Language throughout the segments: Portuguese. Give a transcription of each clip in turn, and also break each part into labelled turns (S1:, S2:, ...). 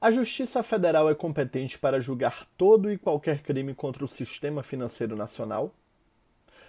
S1: A Justiça Federal é competente para julgar todo e qualquer crime contra o sistema financeiro nacional?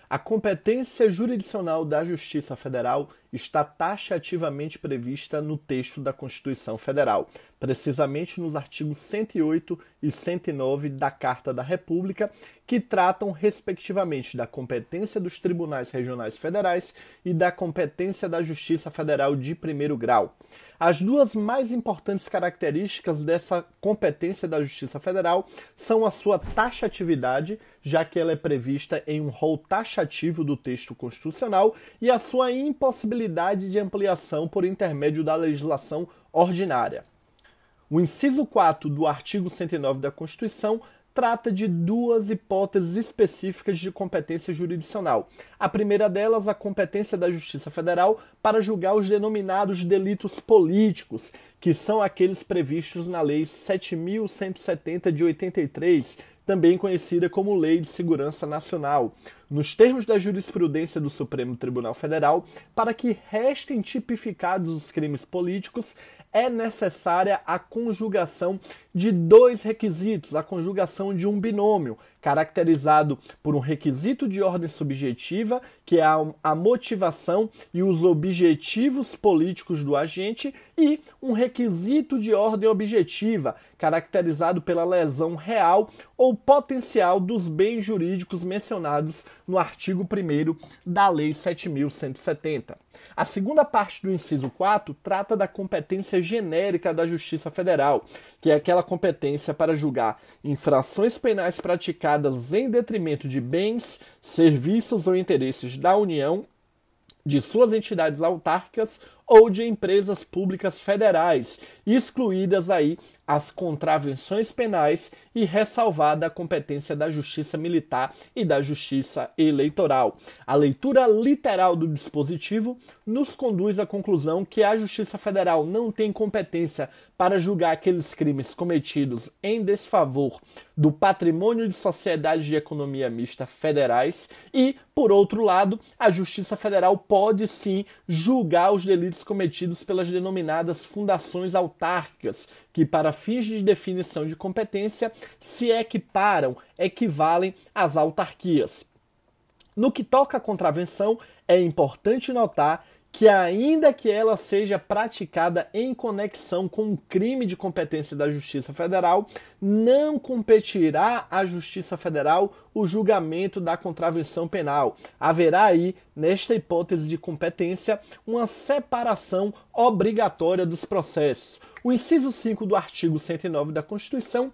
S1: A competência jurisdicional da Justiça Federal está taxativamente prevista no texto da Constituição Federal, precisamente nos artigos 108 e 109 da Carta da República, que tratam, respectivamente, da competência dos tribunais regionais federais e da competência da Justiça Federal de primeiro grau. As duas mais importantes características dessa competência da Justiça Federal são a sua taxatividade, já que ela é prevista em um rol taxativo do texto constitucional, e a sua impossibilidade de ampliação por intermédio da legislação ordinária. O inciso 4 do artigo 109 da Constituição trata de duas hipóteses específicas de competência jurisdicional. A primeira delas, a competência da Justiça Federal para julgar os denominados delitos políticos, que são aqueles previstos na Lei 7170 de 83, também conhecida como Lei de Segurança Nacional, nos termos da jurisprudência do Supremo Tribunal Federal, para que restem tipificados os crimes políticos, é necessária a conjugação de dois requisitos, a conjugação de um binômio, caracterizado por um requisito de ordem subjetiva, que é a, motivação e os objetivos políticos do agente, e um requisito de ordem objetiva, caracterizado pela lesão real ou potencial dos bens jurídicos mencionados no artigo 1 da Lei 7170. A segunda parte do inciso 4 trata da competência genérica da Justiça Federal, que é aquela competência para julgar infrações penais praticadas em detrimento de bens, serviços ou interesses da União, de suas entidades autárquicas ou de empresas públicas federais, excluídas aí as contravenções penais e ressalvada a competência da Justiça Militar e da Justiça Eleitoral. A leitura literal do dispositivo nos conduz à conclusão que a Justiça Federal não tem competência para julgar aqueles crimes cometidos em desfavor do patrimônio de sociedades de economia mista federais e, por outro lado, a Justiça Federal pode sim julgar os delitos cometidos pelas denominadas fundações autárquicas, que, para fins de definição de competência, se equiparam, equivalem às autarquias. No que toca à contravenção, é importante notar que, ainda que ela seja praticada em conexão com um crime de competência da Justiça Federal, não competirá à Justiça Federal o julgamento da contravenção penal. Haverá aí, nesta hipótese de competência, uma separação obrigatória dos processos. O inciso 5 do artigo 109 da Constituição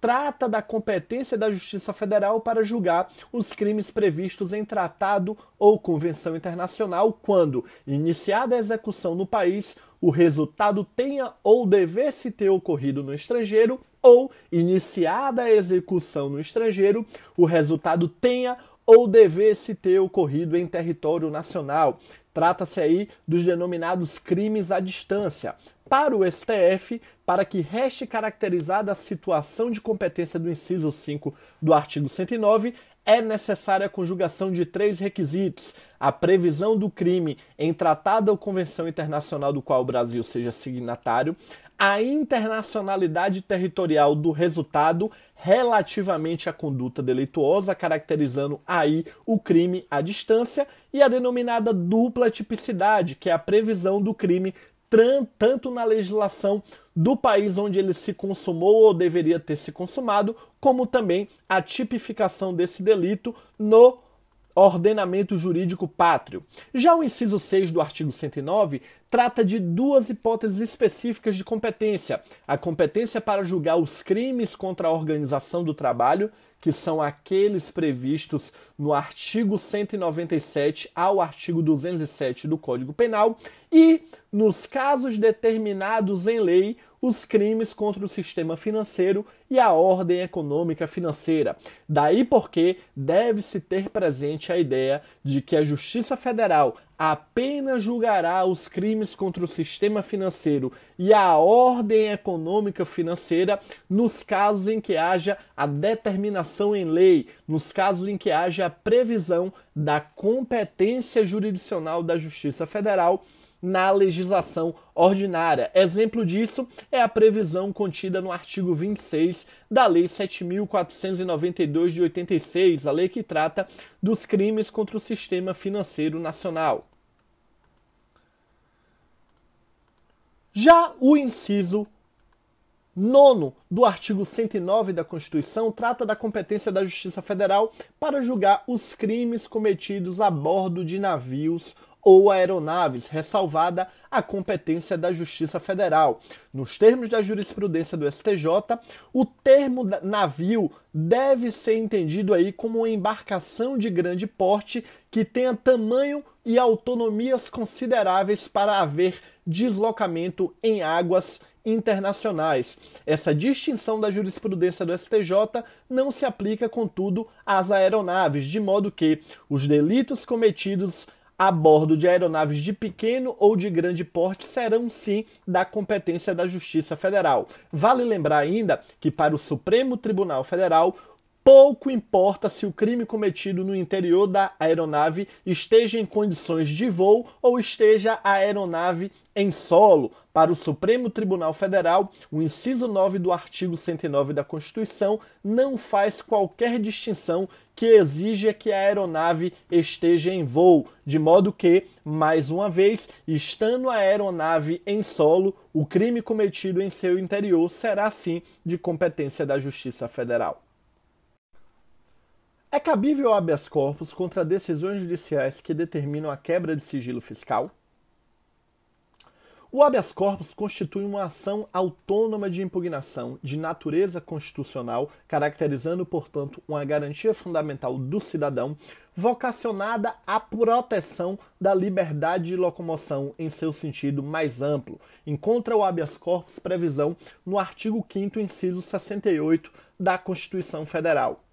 S1: trata da competência da Justiça Federal para julgar os crimes previstos em tratado ou convenção internacional quando, iniciada a execução no país, o resultado tenha ou devesse ter ocorrido no estrangeiro ou, iniciada a execução no estrangeiro, o resultado tenha ou devesse ter ocorrido em território nacional. Trata-se aí dos denominados crimes à distância. Para o STF, para que reste caracterizada a situação de competência do inciso 5 do artigo 109, é necessária a conjugação de três requisitos: a previsão do crime em tratado ou convenção internacional do qual o Brasil seja signatário, a internacionalidade territorial do resultado relativamente à conduta delituosa, caracterizando aí o crime à distância, e a denominada dupla tipicidade, que é a previsão do crime tanto na legislação do país onde ele se consumou ou deveria ter se consumado, como também a tipificação desse delito no ordenamento jurídico pátrio. Já o inciso 6 do artigo 109 trata de duas hipóteses específicas de competência: a competência para julgar os crimes contra a organização do trabalho, que são aqueles previstos no artigo 197 ao artigo 207 do Código Penal, e, nos casos determinados em lei, os crimes contra o sistema financeiro e a ordem econômica financeira. Daí porque deve-se ter presente a ideia de que a Justiça Federal apenas julgará os crimes contra o sistema financeiro e a ordem econômica financeira nos casos em que haja a determinação em lei, nos casos em que haja a previsão da competência jurisdicional da Justiça Federal na legislação ordinária. Exemplo disso é a previsão contida no artigo 26 da Lei 7.492 de 86, a lei que trata dos crimes contra o sistema financeiro nacional. Já o inciso nono do artigo 109 da Constituição trata da competência da Justiça Federal para julgar os crimes cometidos a bordo de navios ou aeronaves, ressalvada a competência da Justiça Federal. Nos termos da jurisprudência do STJ, o termo navio deve ser entendido aí como uma embarcação de grande porte que tenha tamanho e autonomias consideráveis para haver deslocamento em águas internacionais. Essa distinção da jurisprudência do STJ não se aplica, contudo, às aeronaves, de modo que os delitos cometidos a bordo de aeronaves de pequeno ou de grande porte serão sim da competência da Justiça Federal. Vale lembrar ainda que para o Supremo Tribunal Federal pouco importa se o crime cometido no interior da aeronave esteja em condições de voo ou esteja a aeronave em solo. Para o Supremo Tribunal Federal, o inciso 9 do artigo 109 da Constituição não faz qualquer distinção que exija que a aeronave esteja em voo, de modo que, mais uma vez, estando a aeronave em solo, o crime cometido em seu interior será sim de competência da Justiça Federal. É cabível habeas corpus contra decisões judiciais que determinam a quebra de sigilo fiscal? O habeas corpus constitui uma ação autônoma de impugnação de natureza constitucional, caracterizando, portanto, uma garantia fundamental do cidadão, vocacionada à proteção da liberdade de locomoção em seu sentido mais amplo. Encontra o habeas corpus previsão no artigo 5 inciso 68 da Constituição Federal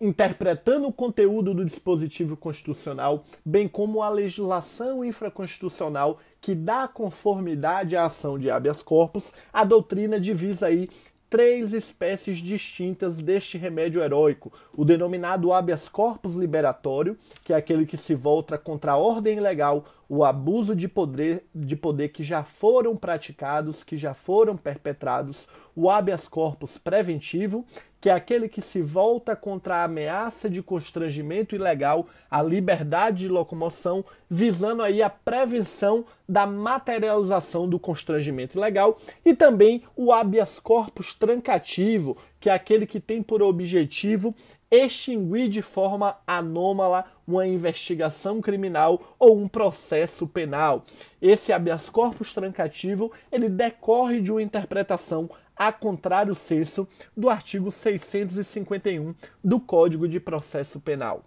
S1: interpretando o conteúdo do dispositivo constitucional, bem como a legislação infraconstitucional que dá conformidade à ação de habeas corpus, a doutrina divisa aí três espécies distintas deste remédio heróico: o denominado habeas corpus liberatório, que é aquele que se volta contra a ordem legal, o abuso de poder, de poder que já foram praticados, que já foram perpetrados, o habeas corpus preventivo, que é aquele que se volta contra a ameaça de constrangimento ilegal à liberdade de locomoção, visando aí a prevenção da materialização do constrangimento ilegal, e também o habeas corpus trancativo, que é aquele que tem por objetivo extinguir de forma anômala uma investigação criminal ou um processo penal. Esse habeas corpus trancativo, ele decorre de uma interpretação a contrário senso do artigo 651 do Código de Processo Penal.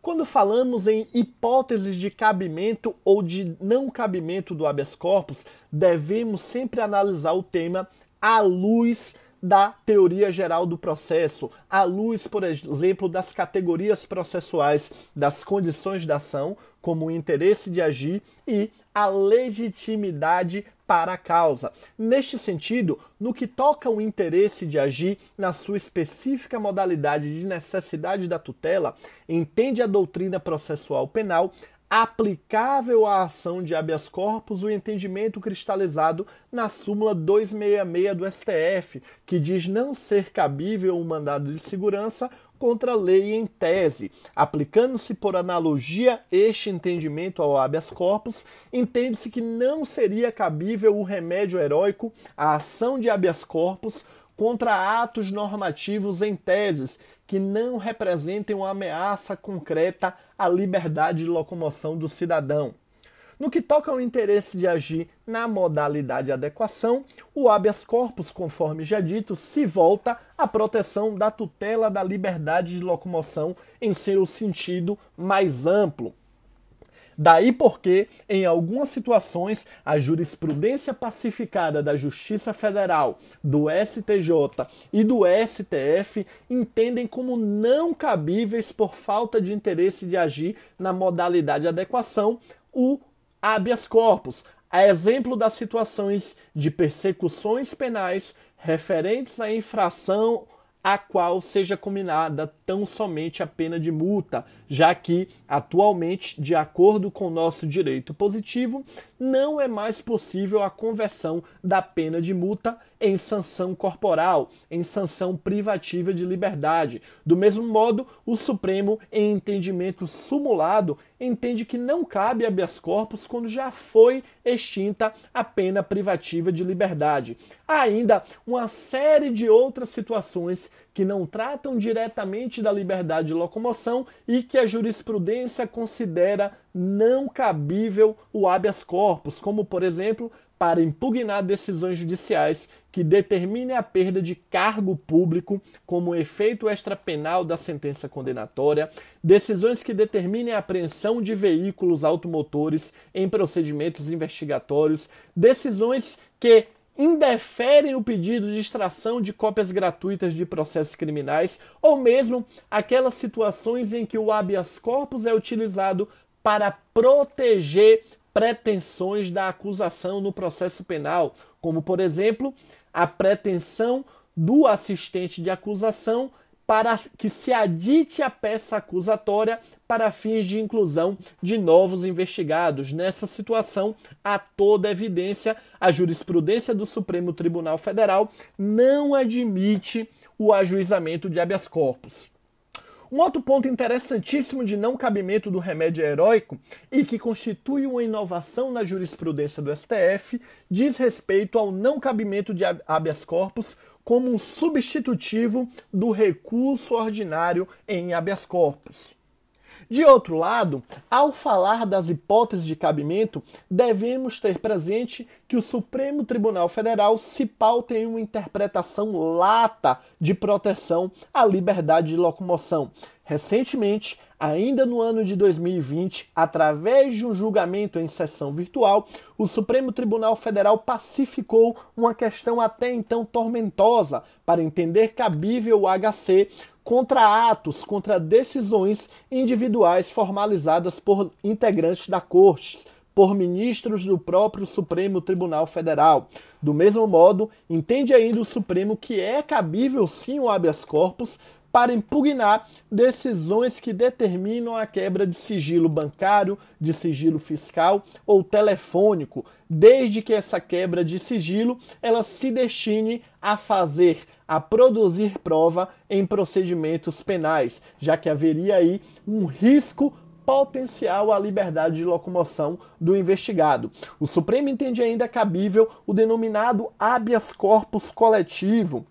S1: Quando falamos em hipóteses de cabimento ou de não cabimento do habeas corpus, devemos sempre analisar o tema à luz da teoria geral do processo, à luz, por exemplo, das categorias processuais das condições da ação, como o interesse de agir e a legitimidade para a causa. Neste sentido, no que toca ao interesse de agir na sua específica modalidade de necessidade da tutela, entende a doutrina processual penal aplicável à ação de habeas corpus o entendimento cristalizado na súmula 266 do STF, que diz não ser cabível o mandado de segurança contra a lei em tese. Aplicando-se por analogia este entendimento ao habeas corpus, entende-se que não seria cabível o remédio heróico à ação de habeas corpus contra atos normativos em teses que não representem uma ameaça concreta à liberdade de locomoção do cidadão. No que toca ao interesse de agir na modalidade de adequação, o habeas corpus, conforme já dito, se volta à proteção da tutela da liberdade de locomoção em seu sentido mais amplo. Daí porque, em algumas situações, a jurisprudência pacificada da Justiça Federal, do STJ e do STF entendem como não cabíveis por falta de interesse de agir na modalidade de adequação o habeas corpus, a exemplo das situações de persecuções penais referentes à infração a qual seja combinada tão somente a pena de multa, já que, atualmente, de acordo com o nosso direito positivo, não é mais possível a conversão da pena de multa em sanção corporal, em sanção privativa de liberdade. Do mesmo modo, o Supremo, em entendimento sumulado, entende que não cabe habeas corpus quando já foi extinta a pena privativa de liberdade. Há ainda uma série de outras situações que não tratam diretamente da liberdade de locomoção e que a jurisprudência considera não cabível o habeas corpus, como, por exemplo, para impugnar decisões judiciais que determinem a perda de cargo público como efeito extrapenal da sentença condenatória, decisões que determinem a apreensão de veículos automotores em procedimentos investigatórios, decisões que indeferem o pedido de extração de cópias gratuitas de processos criminais ou mesmo aquelas situações em que o habeas corpus é utilizado para proteger pretensões da acusação no processo penal, como por exemplo, a pretensão do assistente de acusação para que se adite a peça acusatória para fins de inclusão de novos investigados. Nessa situação, a toda evidência, a jurisprudência do Supremo Tribunal Federal não admite o ajuizamento de habeas corpus. Um outro ponto interessantíssimo de não cabimento do remédio heróico e que constitui uma inovação na jurisprudência do STF diz respeito ao não cabimento de habeas corpus como um substitutivo do recurso ordinário em habeas corpus. De outro lado, ao falar das hipóteses de cabimento, devemos ter presente que o Supremo Tribunal Federal se pauta em uma interpretação lata de proteção à liberdade de locomoção. Recentemente, ainda no ano de 2020, através de um julgamento em sessão virtual, o Supremo Tribunal Federal pacificou uma questão até então tormentosa para entender cabível o HC contra atos, contra decisões individuais formalizadas por integrantes da Corte, por ministros do próprio Supremo Tribunal Federal. Do mesmo modo, entende ainda o Supremo que é cabível sim o habeas corpus para impugnar decisões que determinam a quebra de sigilo bancário, de sigilo fiscal ou telefônico, desde que essa quebra de sigilo ela se destine a fazer a produzir prova em procedimentos penais, já que haveria aí um risco potencial à liberdade de locomoção do investigado. O Supremo entende ainda cabível o denominado habeas corpus coletivo,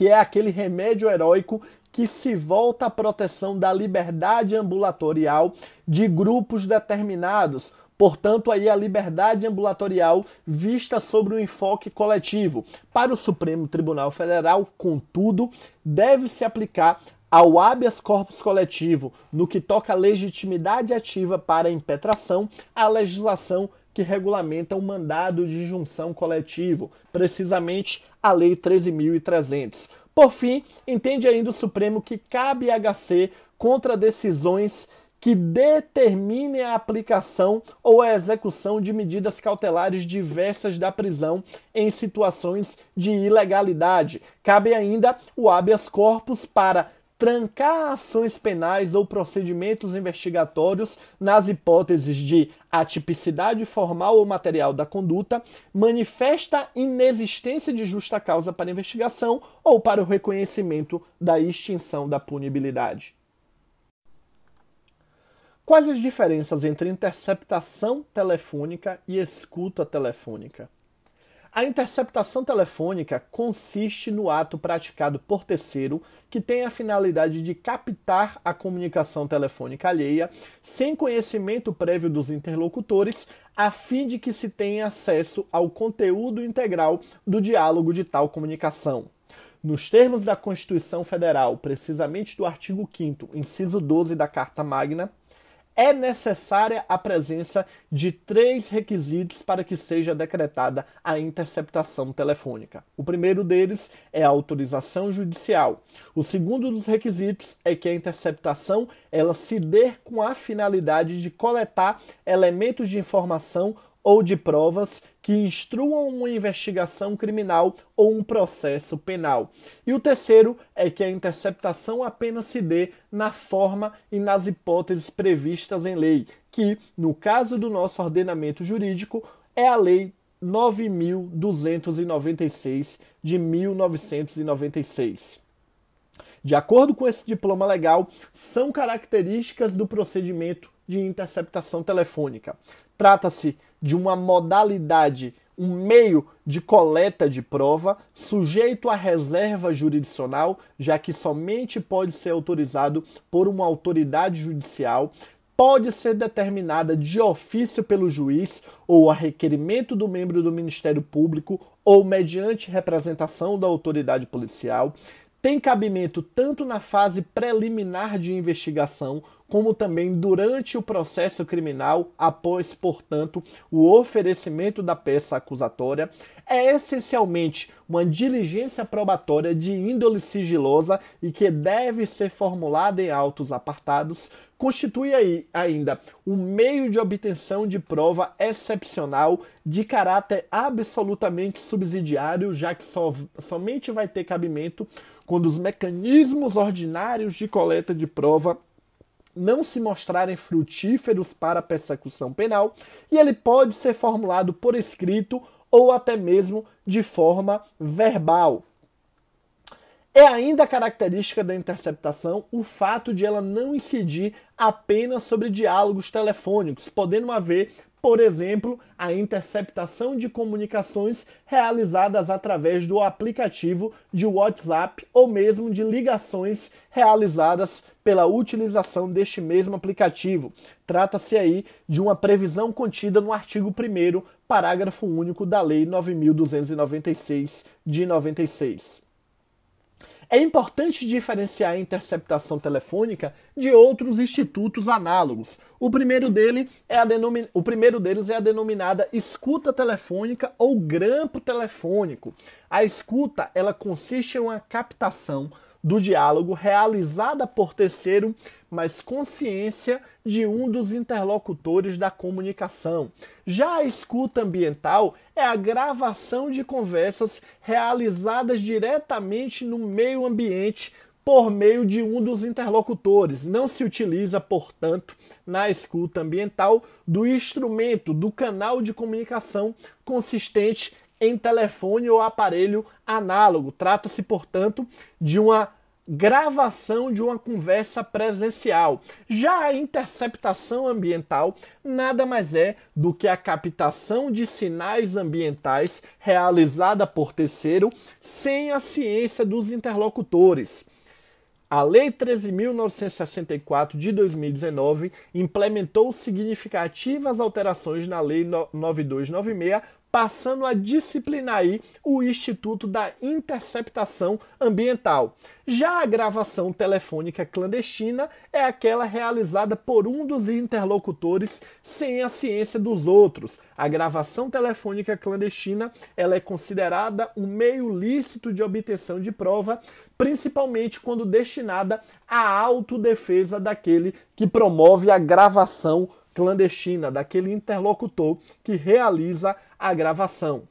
S1: que é aquele remédio heróico que se volta à proteção da liberdade ambulatorial de grupos determinados, Portanto, aí a liberdade ambulatorial vista sobre o enfoque coletivo. Para o Supremo Tribunal Federal, contudo, deve se aplicar ao habeas corpus coletivo no que toca a legitimidade ativa para a impetração, a legislação que regulamenta o mandado de junção coletivo, precisamente a Lei 13.300. Por fim, entende ainda o Supremo que cabe HC contra decisões que determine a aplicação ou a execução de medidas cautelares diversas da prisão em situações de ilegalidade. Cabe ainda o habeas corpus para trancar ações penais ou procedimentos investigatórios nas hipóteses de atipicidade formal ou material da conduta, manifesta inexistência de justa causa para investigação ou para o reconhecimento da extinção da punibilidade. Quais as diferenças entre interceptação telefônica e escuta telefônica? A interceptação telefônica consiste no ato praticado por terceiro que tem a finalidade de captar a comunicação telefônica alheia sem conhecimento prévio dos interlocutores, a fim de que se tenha acesso ao conteúdo integral do diálogo de tal comunicação. Nos termos da Constituição Federal, precisamente do artigo 5, inciso 12 da Carta Magna, é necessária a presença de três requisitos para que seja decretada a interceptação telefônica. O primeiro deles é a autorização judicial. O segundo dos requisitos é que a interceptação ela se dê com a finalidade de coletar elementos de informação ou de provas que instruam uma investigação criminal ou um processo penal. E o terceiro é que a interceptação apenas se dê na forma e nas hipóteses previstas em lei, que, no caso do nosso ordenamento jurídico, é a Lei 9.296 de 1996. De acordo com esse diploma legal, são características do procedimento de interceptação telefônica. Trata-se de uma modalidade, um meio de coleta de prova sujeito à reserva jurisdicional, já que somente pode ser autorizado por uma autoridade judicial, pode ser determinada de ofício pelo juiz ou a requerimento do membro do Ministério Público ou mediante representação da autoridade policial, tem cabimento tanto na fase preliminar de investigação, como também durante o processo criminal, após, portanto, o oferecimento da peça acusatória, é essencialmente uma diligência probatória de índole sigilosa e que deve ser formulada em autos apartados, constitui aí ainda um meio de obtenção de prova excepcional de caráter absolutamente subsidiário, já que so, somente vai ter cabimento quando os mecanismos ordinários de coleta de prova não se mostrarem frutíferos para a persecução penal, e ele pode ser formulado por escrito ou até mesmo de forma verbal. É ainda característica da interceptação o fato de ela não incidir apenas sobre diálogos telefônicos, podendo haver por exemplo, a interceptação de comunicações realizadas através do aplicativo de WhatsApp ou mesmo de ligações realizadas pela utilização deste mesmo aplicativo. Trata-se aí de uma previsão contida no artigo 1, parágrafo único da Lei 9296 de 96. É importante diferenciar a interceptação telefônica de outros institutos análogos. O primeiro, dele é a denomin... o primeiro deles é a denominada escuta telefônica ou grampo telefônico. A escuta ela consiste em uma captação do diálogo realizada por terceiro, mas consciência de um dos interlocutores da comunicação. Já a escuta ambiental é a gravação de conversas realizadas diretamente no meio ambiente por meio de um dos interlocutores. Não se utiliza, portanto, na escuta ambiental do instrumento, do canal de comunicação consistente em telefone ou aparelho análogo. Trata-se, portanto, de uma gravação de uma conversa presencial. Já a interceptação ambiental nada mais é do que a captação de sinais ambientais realizada por terceiro sem a ciência dos interlocutores. A Lei 13.964 de 2019 implementou significativas alterações na Lei 9296 passando a disciplinar aí o Instituto da Interceptação Ambiental. Já a gravação telefônica clandestina é aquela realizada por um dos interlocutores sem a ciência dos outros. A gravação telefônica clandestina ela é considerada um meio lícito de obtenção de prova, principalmente quando destinada à autodefesa daquele que promove a gravação clandestina, daquele interlocutor que realiza a gravação.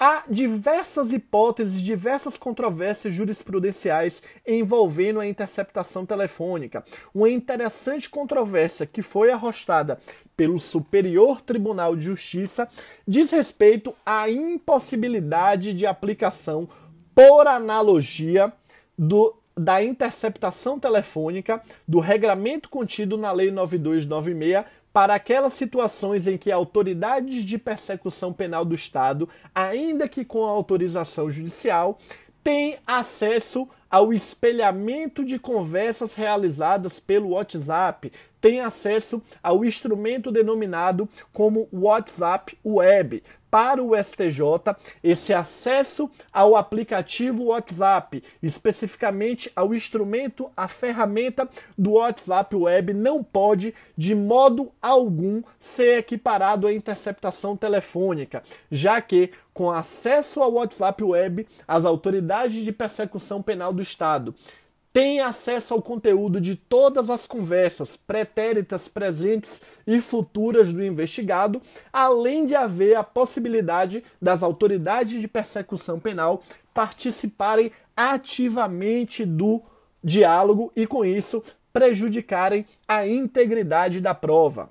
S1: Há diversas hipóteses, diversas controvérsias jurisprudenciais envolvendo a interceptação telefônica. Uma interessante controvérsia que foi arrostada pelo Superior Tribunal de Justiça diz respeito à impossibilidade de aplicação por analogia do, da interceptação telefônica do regramento contido na Lei 9296 para aquelas situações em que autoridades de persecução penal do Estado, ainda que com autorização judicial, têm acesso ao espelhamento de conversas realizadas pelo WhatsApp, tem acesso ao instrumento denominado como WhatsApp Web, para o STJ esse acesso ao aplicativo WhatsApp, especificamente ao instrumento, a ferramenta do WhatsApp Web, não pode de modo algum ser equiparado à interceptação telefônica, já que com acesso ao WhatsApp Web, as autoridades de persecução penal do Estado tem acesso ao conteúdo de todas as conversas pretéritas, presentes e futuras do investigado, além de haver a possibilidade das autoridades de persecução penal participarem ativamente do diálogo e, com isso, prejudicarem a integridade da prova.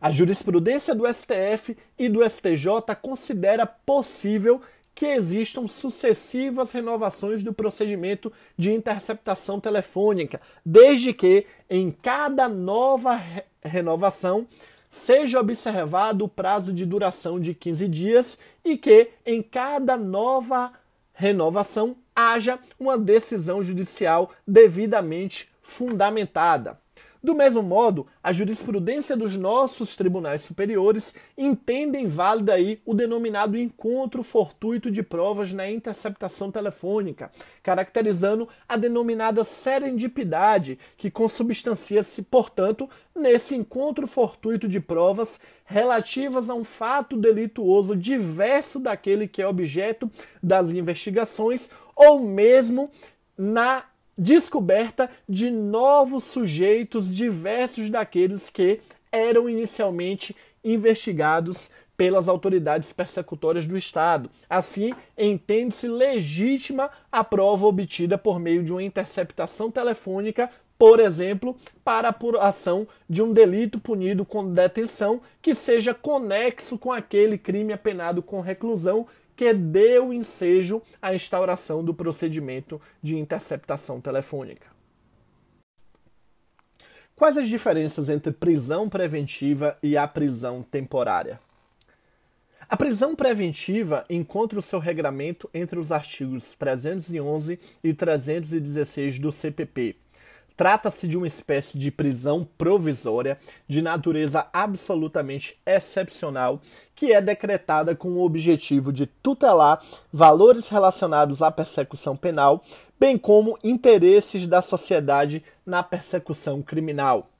S1: A jurisprudência do STF e do STJ considera possível que existam sucessivas renovações do procedimento de interceptação telefônica, desde que em cada nova re renovação seja observado o prazo de duração de 15 dias e que em cada nova renovação haja uma decisão judicial devidamente fundamentada. Do mesmo modo, a jurisprudência dos nossos tribunais superiores entendem válido aí o denominado encontro fortuito de provas na interceptação telefônica, caracterizando a denominada serendipidade, que consubstancia-se, portanto, nesse encontro fortuito de provas relativas a um fato delituoso diverso daquele que é objeto das investigações ou mesmo na descoberta de novos sujeitos diversos daqueles que eram inicialmente investigados pelas autoridades persecutórias do Estado. Assim, entende-se legítima a prova obtida por meio de uma interceptação telefônica, por exemplo, para a apuração de um delito punido com detenção que seja conexo com aquele crime apenado com reclusão que deu ensejo à instauração do procedimento de interceptação telefônica. Quais as diferenças entre prisão preventiva e a prisão temporária? A prisão preventiva encontra o seu regramento entre os artigos 311 e 316 do CPP, Trata-se de uma espécie de prisão provisória de natureza absolutamente excepcional que é decretada com o objetivo de tutelar valores relacionados à persecução penal, bem como interesses da sociedade na persecução criminal.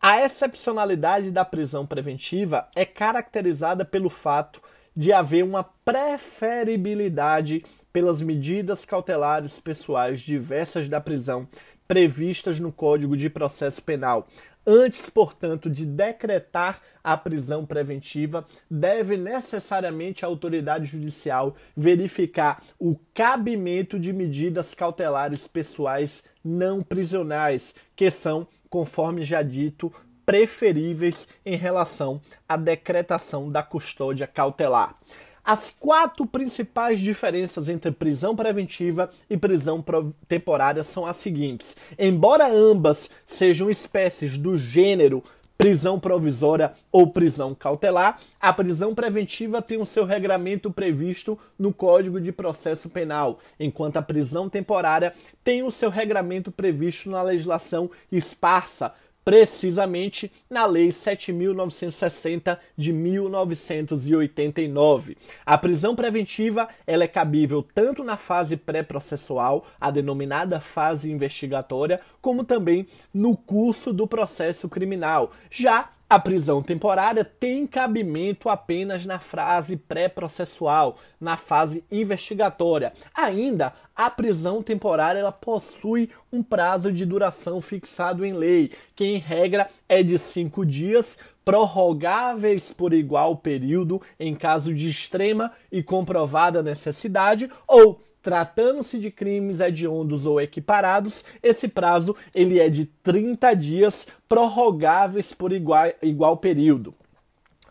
S1: A excepcionalidade da prisão preventiva é caracterizada pelo fato de haver uma preferibilidade pelas medidas cautelares pessoais diversas da prisão previstas no Código de Processo Penal. Antes, portanto, de decretar a prisão preventiva, deve necessariamente a autoridade judicial verificar o cabimento de medidas cautelares pessoais não prisionais, que são, conforme já dito, preferíveis em relação à decretação da custódia cautelar. As quatro principais diferenças entre prisão preventiva e prisão temporária são as seguintes. Embora ambas sejam espécies do gênero prisão provisória ou prisão cautelar, a prisão preventiva tem o seu regramento previsto no Código de Processo Penal, enquanto a prisão temporária tem o seu regramento previsto na legislação esparsa precisamente na Lei 7.960 de 1989. A prisão preventiva ela é cabível tanto na fase pré-processual, a denominada fase investigatória, como também no curso do processo criminal. Já a prisão temporária tem cabimento apenas na fase pré-processual, na fase investigatória. Ainda, a prisão temporária ela possui um prazo de duração fixado em lei, que em regra é de cinco dias, prorrogáveis por igual período em caso de extrema e comprovada necessidade ou Tratando-se de crimes hediondos ou equiparados, esse prazo ele é de 30 dias, prorrogáveis por igual, igual período.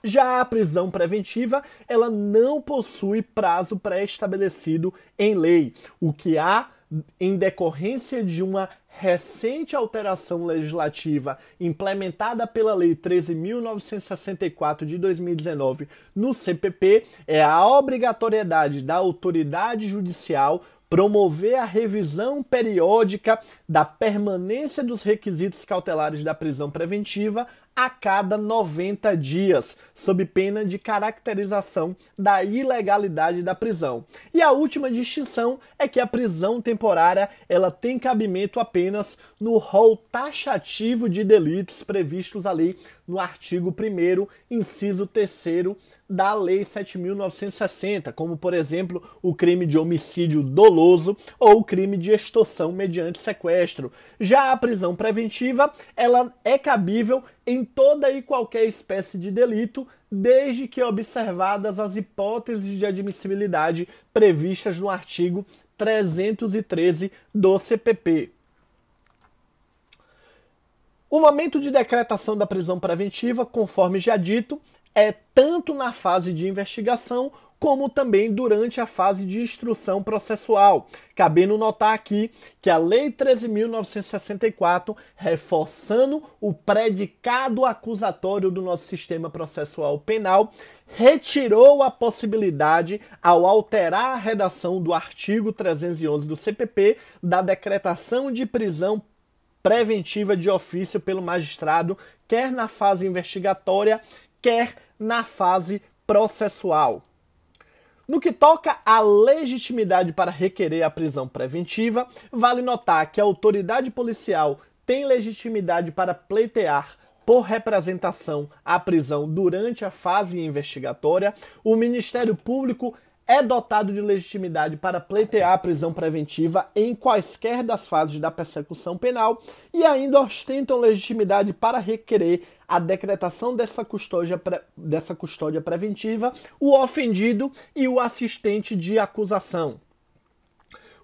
S1: Já a prisão preventiva, ela não possui prazo pré-estabelecido em lei. O que há em decorrência de uma recente alteração legislativa implementada pela Lei 13.964 de 2019 no CPP é a obrigatoriedade da autoridade judicial promover a revisão periódica da permanência dos requisitos cautelares da prisão preventiva a cada 90 dias, sob pena de caracterização da ilegalidade da prisão. E a última distinção é que a prisão temporária ela tem cabimento apenas no rol taxativo de delitos previstos ali no artigo 1 inciso 3 da Lei 7.960, como, por exemplo, o crime de homicídio doloso ou o crime de extorsão mediante sequestro. Já a prisão preventiva, ela é cabível em toda e qualquer espécie de delito, desde que observadas as hipóteses de admissibilidade previstas no artigo 313 do CPP. O momento de decretação da prisão preventiva, conforme já dito, é tanto na fase de investigação como também durante a fase de instrução processual. Cabendo notar aqui que a Lei 13.964, reforçando o predicado acusatório do nosso sistema processual penal, retirou a possibilidade, ao alterar a redação do artigo 311 do CPP, da decretação de prisão preventiva de ofício pelo magistrado, quer na fase investigatória, quer na fase processual. No que toca à legitimidade para requerer a prisão preventiva, vale notar que a autoridade policial tem legitimidade para pleitear por representação a prisão durante a fase investigatória, o Ministério Público é dotado de legitimidade para pleitear a prisão preventiva em quaisquer das fases da persecução penal e ainda ostentam legitimidade para requerer a decretação dessa custódia, dessa custódia preventiva o ofendido e o assistente de acusação.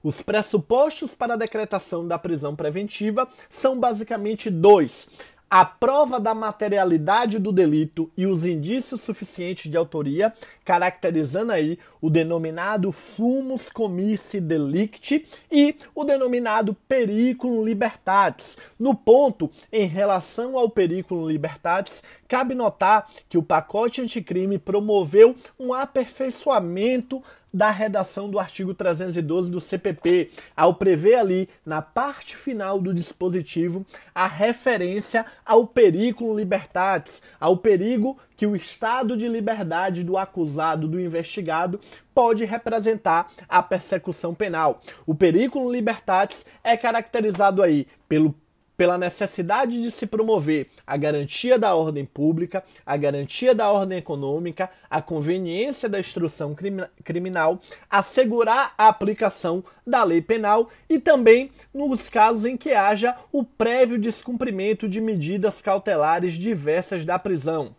S1: Os pressupostos para a decretação da prisão preventiva são basicamente dois: a prova da materialidade do delito e os indícios suficientes de autoria, caracterizando aí o denominado fumus comissi delicti e o denominado periculum libertatis. No ponto, em relação ao periculum libertatis, cabe notar que o pacote anticrime promoveu um aperfeiçoamento da redação do artigo 312 do CPP, ao prever ali, na parte final do dispositivo, a referência ao periculum libertatis, ao perigo que o estado de liberdade do acusado, do investigado, pode representar a persecução penal. O periculum libertatis é caracterizado aí pelo pela necessidade de se promover a garantia da ordem pública, a garantia da ordem econômica, a conveniência da instrução criminal, assegurar a aplicação da lei penal e também nos casos em que haja o prévio descumprimento de medidas cautelares diversas da prisão.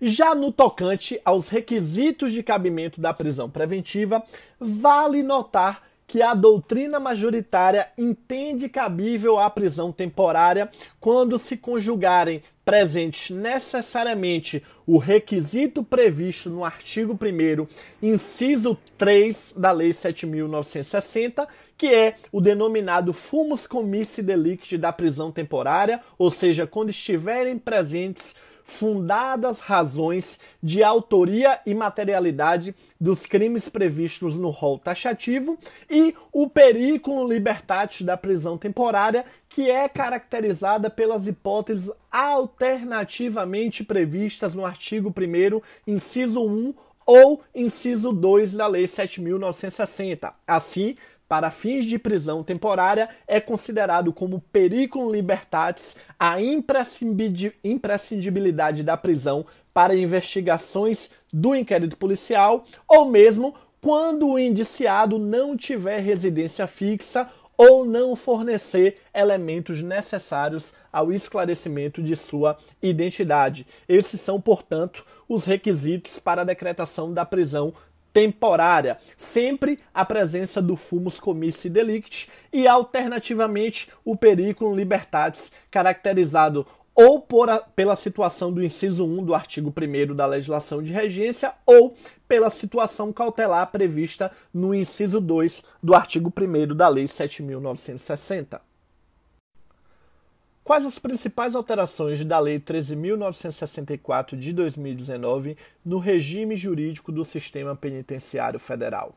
S1: Já no tocante aos requisitos de cabimento da prisão preventiva, vale notar que a doutrina majoritária entende cabível a prisão temporária quando se conjugarem presentes necessariamente o requisito previsto no artigo 1 inciso 3 da Lei 7.960, que é o denominado fumus comissi delicti da prisão temporária, ou seja, quando estiverem presentes fundadas razões de autoria e materialidade dos crimes previstos no rol taxativo e o periculum libertatis da prisão temporária, que é caracterizada pelas hipóteses alternativamente previstas no artigo 1 inciso 1 ou inciso 2 da Lei 7.960. Assim, para fins de prisão temporária, é considerado como periculum libertatis a imprescindibilidade da prisão para investigações do inquérito policial ou mesmo quando o indiciado não tiver residência fixa ou não fornecer elementos necessários ao esclarecimento de sua identidade. Esses são, portanto, os requisitos para a decretação da prisão temporária, sempre a presença do fumus comissi delicti e alternativamente o periculum libertatis, caracterizado ou por a, pela situação do inciso 1 do artigo 1 da legislação de regência ou pela situação cautelar prevista no inciso 2 do artigo 1 da Lei 7.960. Quais as principais alterações da Lei 13.964 de 2019 no regime jurídico do sistema penitenciário federal?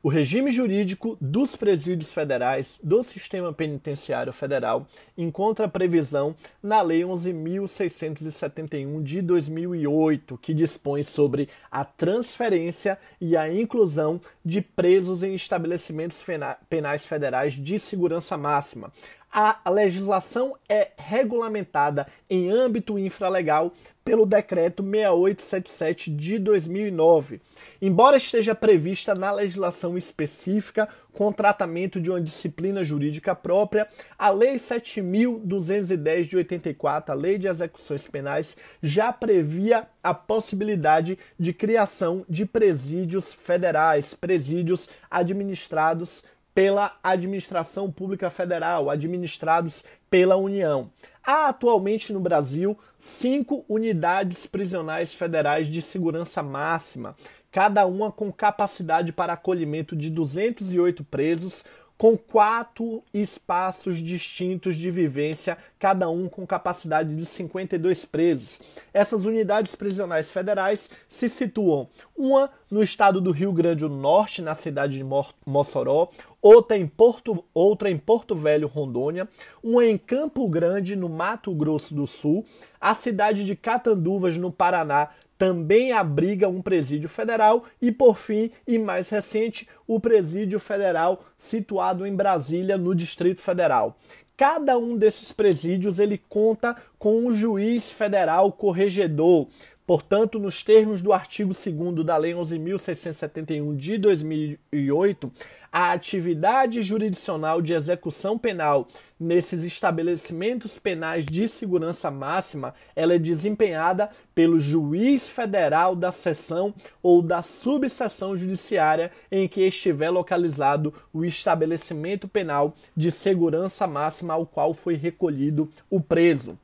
S1: O regime jurídico dos presídios federais do sistema penitenciário federal encontra previsão na Lei 11.671 de 2008, que dispõe sobre a transferência e a inclusão de presos em estabelecimentos penais federais de segurança máxima, a legislação é regulamentada em âmbito infralegal pelo Decreto 6877 de 2009. Embora esteja prevista na legislação específica com tratamento de uma disciplina jurídica própria, a Lei 7.210 de 84, a Lei de Execuções Penais, já previa a possibilidade de criação de presídios federais, presídios administrados pela administração pública federal, administrados pela União. Há atualmente no Brasil cinco unidades prisionais federais de segurança máxima, cada uma com capacidade para acolhimento de 208 presos, com quatro espaços distintos de vivência, cada um com capacidade de 52 presos. Essas unidades prisionais federais se situam uma no estado do Rio Grande do Norte, na cidade de Mossoró, outra em Porto, outra em Porto Velho, Rondônia, uma em Campo Grande, no Mato Grosso do Sul, a cidade de Catanduvas, no Paraná, também abriga um presídio federal e, por fim, e mais recente, o presídio federal situado em Brasília, no Distrito Federal. Cada um desses presídios ele conta com um juiz federal corregedor, Portanto, nos termos do artigo 2 da Lei 11.671 de 2008, a atividade jurisdicional de execução penal nesses estabelecimentos penais de segurança máxima, ela é desempenhada pelo juiz federal da seção ou da subseção judiciária em que estiver localizado o estabelecimento penal de segurança máxima ao qual foi recolhido o preso.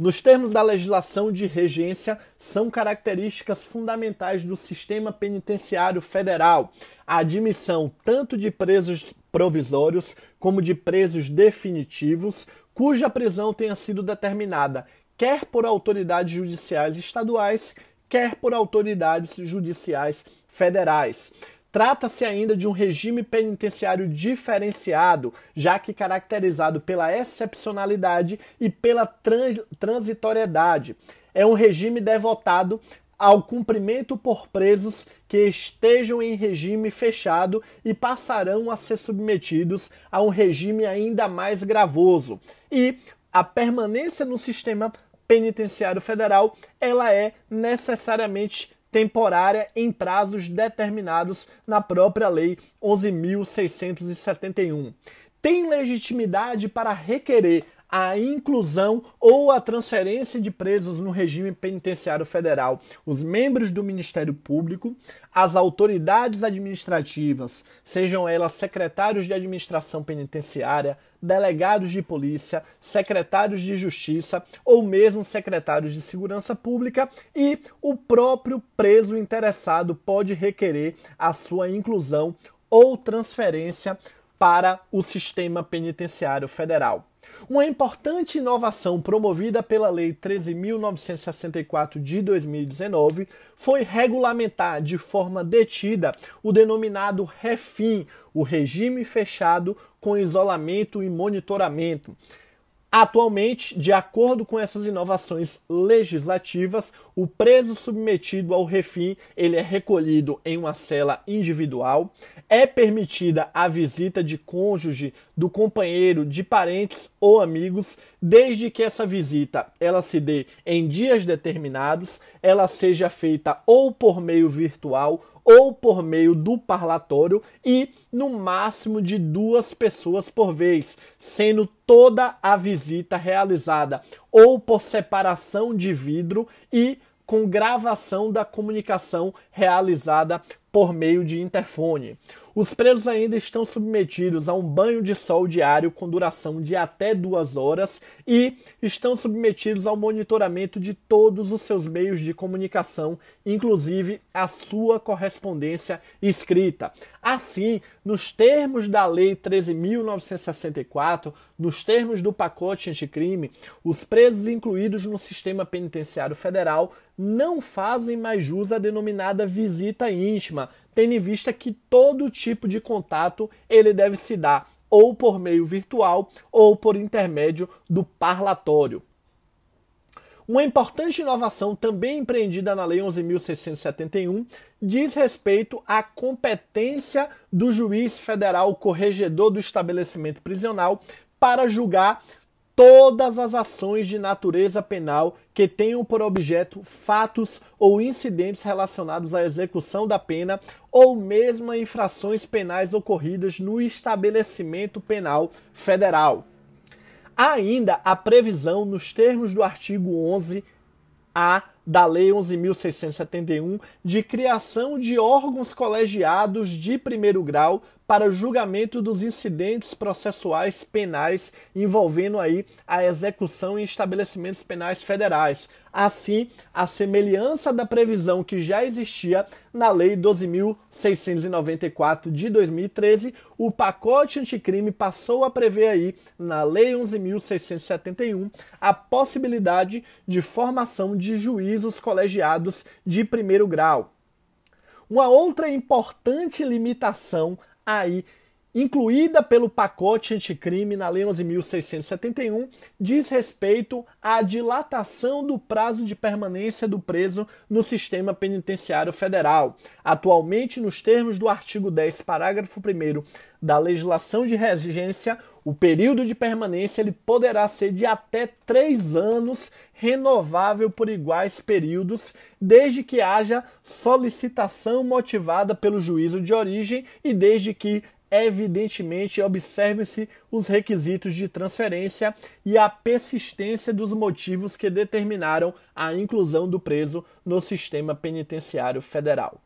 S1: Nos termos da legislação de regência, são características fundamentais do sistema penitenciário federal a admissão tanto de presos provisórios como de presos definitivos, cuja prisão tenha sido determinada quer por autoridades judiciais estaduais, quer por autoridades judiciais federais. Trata-se ainda de um regime penitenciário diferenciado, já que caracterizado pela excepcionalidade e pela trans transitoriedade. É um regime devotado ao cumprimento por presos que estejam em regime fechado e passarão a ser submetidos a um regime ainda mais gravoso. E a permanência no sistema penitenciário federal, ela é necessariamente temporária em prazos determinados na própria Lei 11.671. Tem legitimidade para requerer a inclusão ou a transferência de presos no regime penitenciário federal, os membros do Ministério Público, as autoridades administrativas, sejam elas secretários de administração penitenciária, delegados de polícia, secretários de justiça ou mesmo secretários de segurança pública, e o próprio preso interessado pode requerer a sua inclusão ou transferência para o sistema penitenciário federal. Uma importante inovação promovida pela Lei 13.964 de 2019 foi regulamentar de forma detida o denominado REFIM, o regime fechado com isolamento e monitoramento. Atualmente, de acordo com essas inovações legislativas, o preso submetido ao refim ele é recolhido em uma cela individual, é permitida a visita de cônjuge, do companheiro, de parentes ou amigos, desde que essa visita ela se dê em dias determinados, ela seja feita ou por meio virtual ou por meio do parlatório e no máximo de duas pessoas por vez, sendo toda a visita realizada ou por separação de vidro e com gravação da comunicação realizada por meio de interfone. Os presos ainda estão submetidos a um banho de sol diário com duração de até duas horas e estão submetidos ao monitoramento de todos os seus meios de comunicação, inclusive a sua correspondência escrita. Assim, nos termos da Lei 13.964, nos termos do pacote anticrime, os presos incluídos no sistema penitenciário federal não fazem mais jus à denominada visita íntima tendo em vista que todo tipo de contato ele deve se dar ou por meio virtual ou por intermédio do parlatório. Uma importante inovação também empreendida na Lei 11.671 diz respeito à competência do juiz federal corregedor do estabelecimento prisional para julgar todas as ações de natureza penal que tenham por objeto fatos ou incidentes relacionados à execução da pena ou mesmo a infrações penais ocorridas no estabelecimento penal federal. Há ainda a previsão nos termos do artigo 11A da Lei 11.671 de criação de órgãos colegiados de primeiro grau para julgamento dos incidentes processuais penais envolvendo aí a execução em estabelecimentos penais federais. Assim, a semelhança da previsão que já existia na Lei 12.694 de 2013, o pacote anticrime passou a prever aí, na Lei 11.671, a possibilidade de formação de juízos colegiados de primeiro grau. Uma outra importante limitação aí incluída pelo pacote anticrime na Lei 11.671, diz respeito à dilatação do prazo de permanência do preso no sistema penitenciário federal. Atualmente, nos termos do artigo 10, parágrafo 1 da legislação de regência, o período de permanência ele poderá ser de até três anos, renovável por iguais períodos, desde que haja solicitação motivada pelo juízo de origem e desde que evidentemente observem-se os requisitos de transferência e a persistência dos motivos que determinaram a inclusão do preso no sistema penitenciário federal.